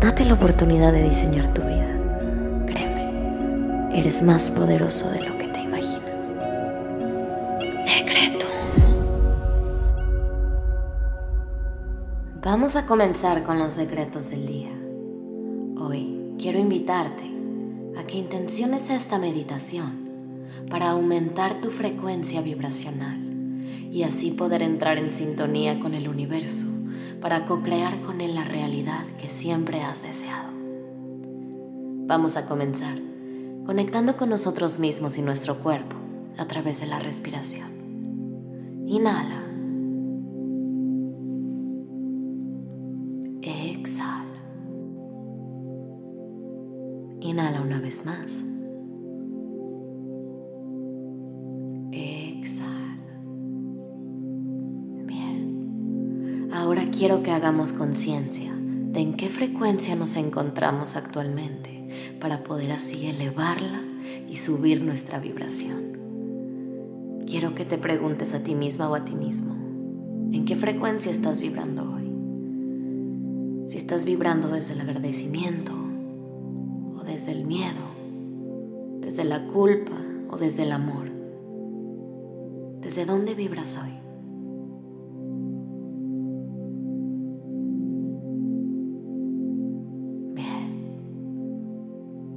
Date la oportunidad de diseñar tu vida. Créeme, eres más poderoso de lo que te imaginas. Decreto. Vamos a comenzar con los secretos del día. Hoy quiero invitarte a que intenciones esta meditación para aumentar tu frecuencia vibracional y así poder entrar en sintonía con el universo para co-crear con él la realidad que siempre has deseado. Vamos a comenzar conectando con nosotros mismos y nuestro cuerpo a través de la respiración. Inhala. Exhala. Inhala una vez más. Ahora quiero que hagamos conciencia de en qué frecuencia nos encontramos actualmente para poder así elevarla y subir nuestra vibración. Quiero que te preguntes a ti misma o a ti mismo, ¿en qué frecuencia estás vibrando hoy? Si estás vibrando desde el agradecimiento o desde el miedo, desde la culpa o desde el amor. ¿Desde dónde vibras hoy?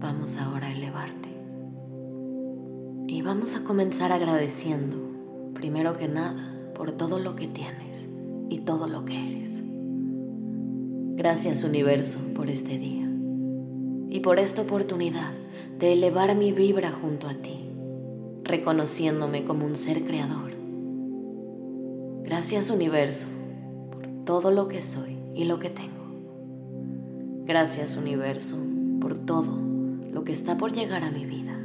Vamos ahora a elevarte. Y vamos a comenzar agradeciendo, primero que nada, por todo lo que tienes y todo lo que eres. Gracias universo por este día y por esta oportunidad de elevar mi vibra junto a ti, reconociéndome como un ser creador. Gracias universo por todo lo que soy y lo que tengo. Gracias universo por todo lo que está por llegar a mi vida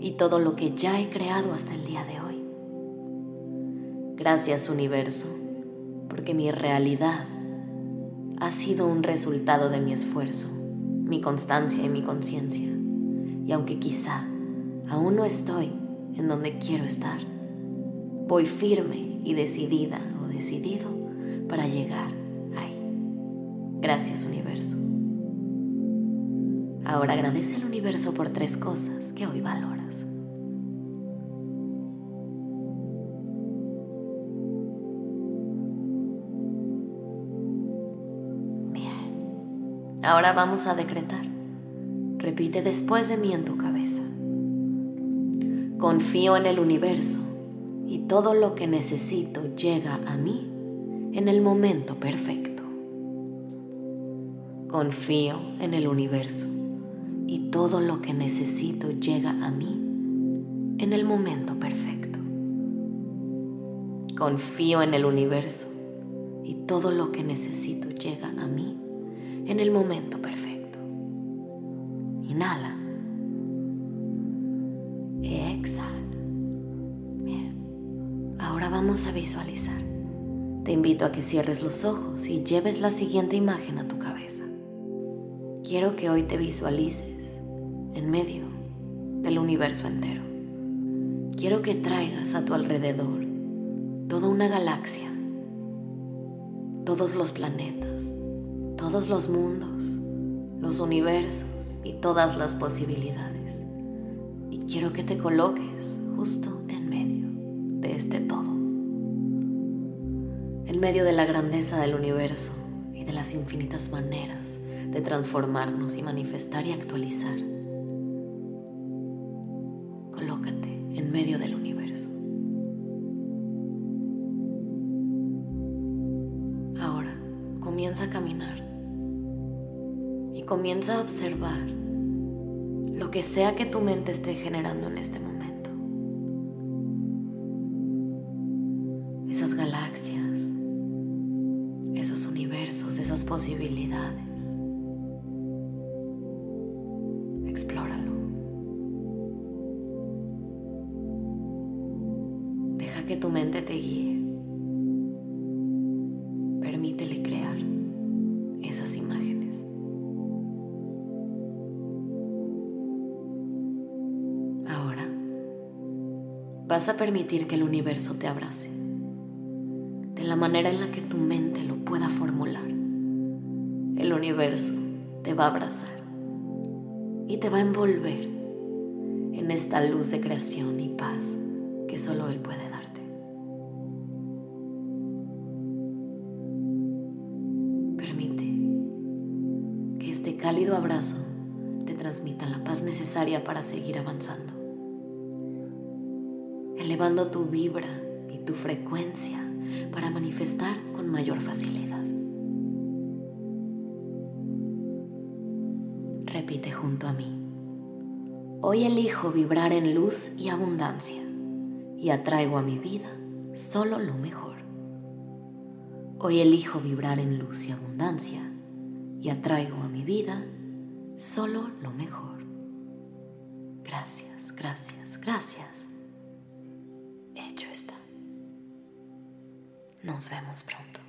y todo lo que ya he creado hasta el día de hoy. Gracias universo, porque mi realidad ha sido un resultado de mi esfuerzo, mi constancia y mi conciencia. Y aunque quizá aún no estoy en donde quiero estar, voy firme y decidida o decidido para llegar ahí. Gracias universo. Ahora agradece al universo por tres cosas que hoy valoras. Bien, ahora vamos a decretar. Repite después de mí en tu cabeza. Confío en el universo y todo lo que necesito llega a mí en el momento perfecto. Confío en el universo y todo lo que necesito llega a mí en el momento perfecto. Confío en el universo y todo lo que necesito llega a mí en el momento perfecto. Inhala. Exhala. Bien. Ahora vamos a visualizar. Te invito a que cierres los ojos y lleves la siguiente imagen a tu cabeza. Quiero que hoy te visualices en medio del universo entero. Quiero que traigas a tu alrededor toda una galaxia, todos los planetas, todos los mundos, los universos y todas las posibilidades. Y quiero que te coloques justo en medio de este todo, en medio de la grandeza del universo y de las infinitas maneras de transformarnos y manifestar y actualizar comienza a caminar y comienza a observar lo que sea que tu mente esté generando en este momento. Esas galaxias, esos universos, esas posibilidades. Explóralo. Deja que tu mente te guíe. Vas a permitir que el universo te abrace de la manera en la que tu mente lo pueda formular. El universo te va a abrazar y te va a envolver en esta luz de creación y paz que solo Él puede darte. Permite que este cálido abrazo te transmita la paz necesaria para seguir avanzando, elevando tu vibra y tu frecuencia para manifestar con mayor facilidad. Repite junto a mí. Hoy elijo vibrar en luz y abundancia y atraigo a mi vida solo lo mejor. Hoy elijo vibrar en luz y abundancia y atraigo a mi vida solo lo mejor. Gracias, gracias, gracias. Está. Nos vemos pronto.